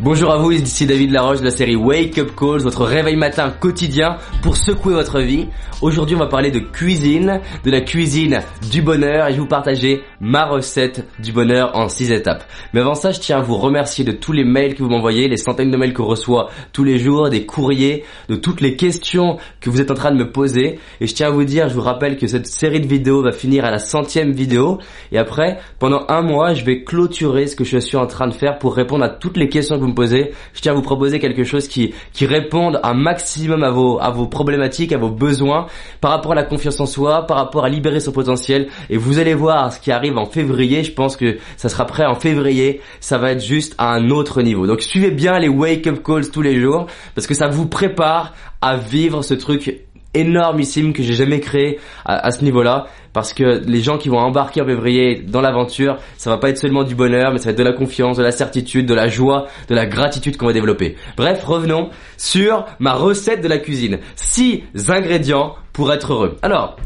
Bonjour à vous, ici David Laroche de la série Wake Up Calls, votre réveil matin quotidien pour secouer votre vie. Aujourd'hui, on va parler de cuisine, de la cuisine du bonheur et je vais vous partager ma recette du bonheur en 6 étapes. Mais avant ça, je tiens à vous remercier de tous les mails que vous m'envoyez, les centaines de mails que je reçois tous les jours, des courriers, de toutes les questions que vous êtes en train de me poser. Et je tiens à vous dire, je vous rappelle que cette série de vidéos va finir à la centième vidéo. Et après, pendant un mois, je vais clôturer ce que je suis en train de faire pour répondre à toutes les questions que vous Je tiens à vous proposer quelque chose qui, qui réponde un maximum à vos, à vos problématiques, à vos besoins, par rapport à la confiance en soi, par rapport à libérer son potentiel. Et vous allez voir ce qui arrive en février. Je pense que ça sera prêt en février. Ça va être juste à un autre niveau. Donc suivez bien les wake up calls tous les jours parce que ça vous prépare à vivre ce truc énormissime que j'ai jamais créé à, ce niveau-là parce que les gens qui vont embarquer en février dans l'aventure, ça va pas être seulement du bonheur, mais ça va être de la confiance, de la certitude, de la joie, de la gratitude qu'on va développer. Bref, revenons sur ma recette de la cuisine. Six ingrédients pour être heureux. Alors,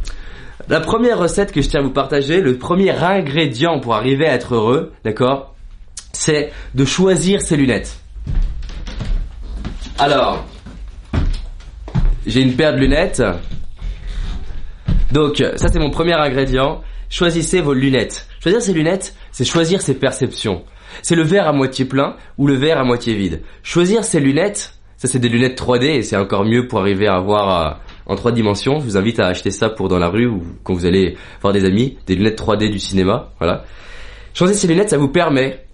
la première recette que je tiens à vous partager, le premier ingrédient pour arriver à être heureux, d'accord, c'est de choisir ses lunettes. Alors, j'ai une paire de lunettes. Donc, ça c'est mon premier ingrédient. Choisissez vos lunettes. Choisir ses lunettes, c'est choisir ses perceptions. C'est le verre à moitié plein ou le verre à moitié vide. Choisir ses lunettes, ça c'est des lunettes 3D et c'est encore mieux pour arriver à voir euh, en trois dimensions. Je vous invite à acheter ça pour dans la rue ou quand vous allez voir des amis, des lunettes 3D du cinéma. Voilà. Choisir ses lunettes, ça vous permet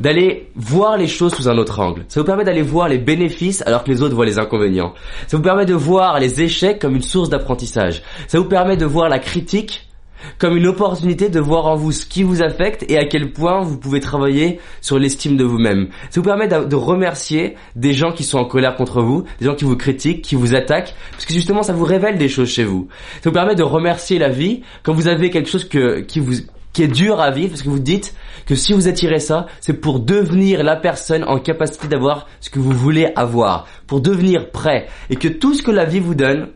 d'aller voir les choses sous un autre angle. Ça vous permet d'aller voir les bénéfices alors que les autres voient les inconvénients. Ça vous permet de voir les échecs comme une source d'apprentissage. Ça vous permet de voir la critique comme une opportunité de voir en vous ce qui vous affecte et à quel point vous pouvez travailler sur l'estime de vous-même. Ça vous permet de remercier des gens qui sont en colère contre vous, des gens qui vous critiquent, qui vous attaquent, parce que justement ça vous révèle des choses chez vous. Ça vous permet de remercier la vie quand vous avez quelque chose que, qui vous qui est dur à vivre parce que vous dites que si vous attirez ça, c'est pour devenir la personne en capacité d'avoir ce que vous voulez avoir, pour devenir prêt et que tout ce que la vie vous donne,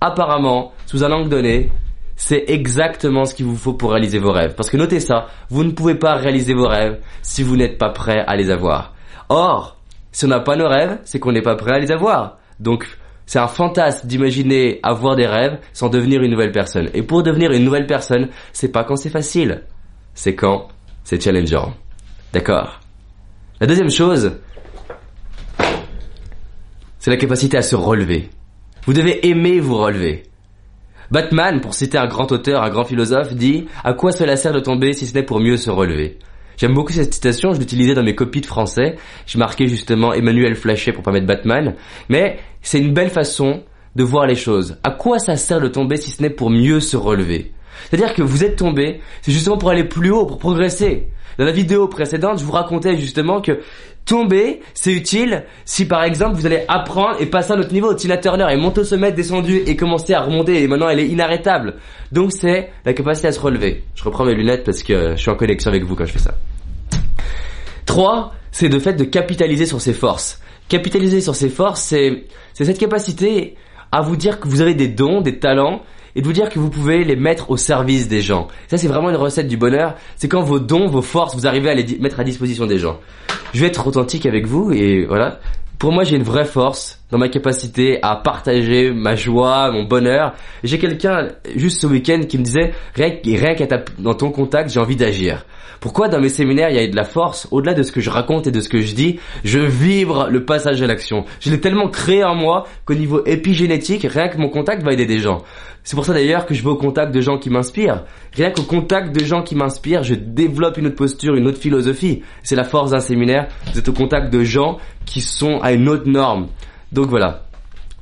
apparemment, sous un angle donné, c'est exactement ce qu'il vous faut pour réaliser vos rêves. Parce que notez ça, vous ne pouvez pas réaliser vos rêves si vous n'êtes pas prêt à les avoir. Or, si on n'a pas nos rêves, c'est qu'on n'est pas prêt à les avoir. Donc, c'est un fantasme d'imaginer avoir des rêves sans devenir une nouvelle personne. Et pour devenir une nouvelle personne, c'est pas quand c'est facile. C'est quand c'est challengeant. D'accord? La deuxième chose, c'est la capacité à se relever. Vous devez aimer vous relever. Batman, pour citer un grand auteur, un grand philosophe, dit À quoi cela sert de tomber si ce n'est pour mieux se relever? J'aime beaucoup cette citation, je l'utilisais dans mes copies de français. Je marquais justement Emmanuel Flachet pour pas mettre Batman. Mais c'est une belle façon de voir les choses. À quoi ça sert de tomber si ce n'est pour mieux se relever? C'est-à-dire que vous êtes tombé, c'est justement pour aller plus haut, pour progresser. Dans la vidéo précédente, je vous racontais justement que tomber, c'est utile si par exemple vous allez apprendre et passer à un autre niveau. Tina Turner est montée au sommet, descendue et commencé à remonter et maintenant elle est inarrêtable. Donc c'est la capacité à se relever. Je reprends mes lunettes parce que je suis en connexion avec vous quand je fais ça. 3, c'est le fait de capitaliser sur ses forces. Capitaliser sur ses forces, c'est cette capacité à vous dire que vous avez des dons, des talents et de vous dire que vous pouvez les mettre au service des gens. Ça, c'est vraiment une recette du bonheur. C'est quand vos dons, vos forces, vous arrivez à les mettre à disposition des gens. Je vais être authentique avec vous et voilà. Pour moi, j'ai une vraie force dans ma capacité à partager ma joie, mon bonheur. J'ai quelqu'un juste ce week-end qui me disait rien, qu'à dans ton contact, j'ai envie d'agir. Pourquoi dans mes séminaires il y a de la force? Au-delà de ce que je raconte et de ce que je dis, je vibre le passage à l'action. Je l'ai tellement créé en moi qu'au niveau épigénétique, rien que mon contact va aider des gens. C'est pour ça d'ailleurs que je vais au contact de gens qui m'inspirent. Rien qu'au contact de gens qui m'inspirent, je développe une autre posture, une autre philosophie. C'est la force d'un séminaire. Vous êtes au contact de gens qui sont à une autre norme. Donc voilà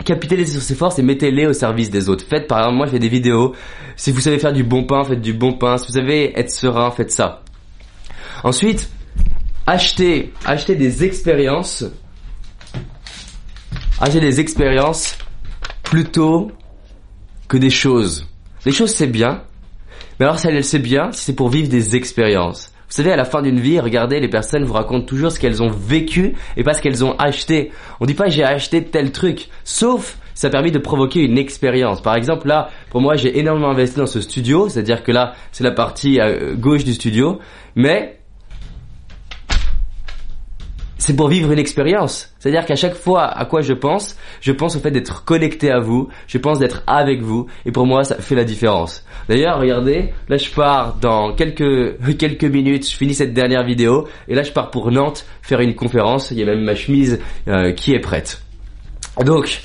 capitalisez sur ces forces et mettez-les au service des autres. Faites, par exemple, moi je fais des vidéos. Si vous savez faire du bon pain, faites du bon pain. Si vous savez être serein, faites ça. Ensuite, achetez, achetez des expériences. Achetez des expériences plutôt que des choses. Les choses c'est bien, mais alors ça c'est bien si c'est pour vivre des expériences. Vous savez, à la fin d'une vie, regardez, les personnes vous racontent toujours ce qu'elles ont vécu et pas ce qu'elles ont acheté. On dit pas j'ai acheté tel truc, sauf ça a permis de provoquer une expérience. Par exemple, là, pour moi, j'ai énormément investi dans ce studio, c'est-à-dire que là, c'est la partie euh, gauche du studio, mais c'est pour vivre une expérience. C'est-à-dire qu'à chaque fois à quoi je pense, je pense au fait d'être connecté à vous, je pense d'être avec vous, et pour moi ça fait la différence. D'ailleurs, regardez, là je pars dans quelques quelques minutes, je finis cette dernière vidéo, et là je pars pour Nantes faire une conférence. Il y a même ma chemise euh, qui est prête. Donc,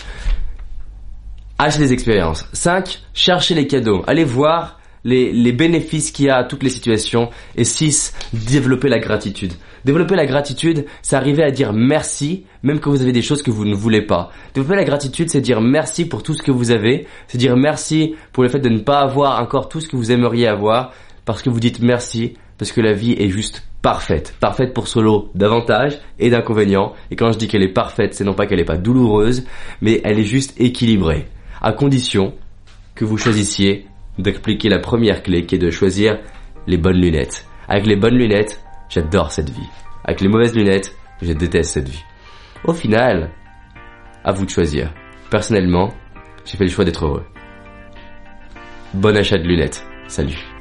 achetez des expériences. 5. Cherchez les cadeaux. Allez voir les, les bénéfices qu'il y a à toutes les situations. Et 6. Développer la gratitude. Développer la gratitude, c'est arriver à dire merci, même quand vous avez des choses que vous ne voulez pas. Développer la gratitude, c'est dire merci pour tout ce que vous avez. C'est dire merci pour le fait de ne pas avoir encore tout ce que vous aimeriez avoir. Parce que vous dites merci, parce que la vie est juste parfaite. Parfaite pour solo d'avantages et d'inconvénients. Et quand je dis qu'elle est parfaite, c'est non pas qu'elle n'est pas douloureuse, mais elle est juste équilibrée. À condition que vous choisissiez d'appliquer la première clé qui est de choisir les bonnes lunettes. Avec les bonnes lunettes, j'adore cette vie. Avec les mauvaises lunettes, je déteste cette vie. Au final, à vous de choisir. Personnellement, j'ai fait le choix d'être heureux. Bon achat de lunettes. Salut.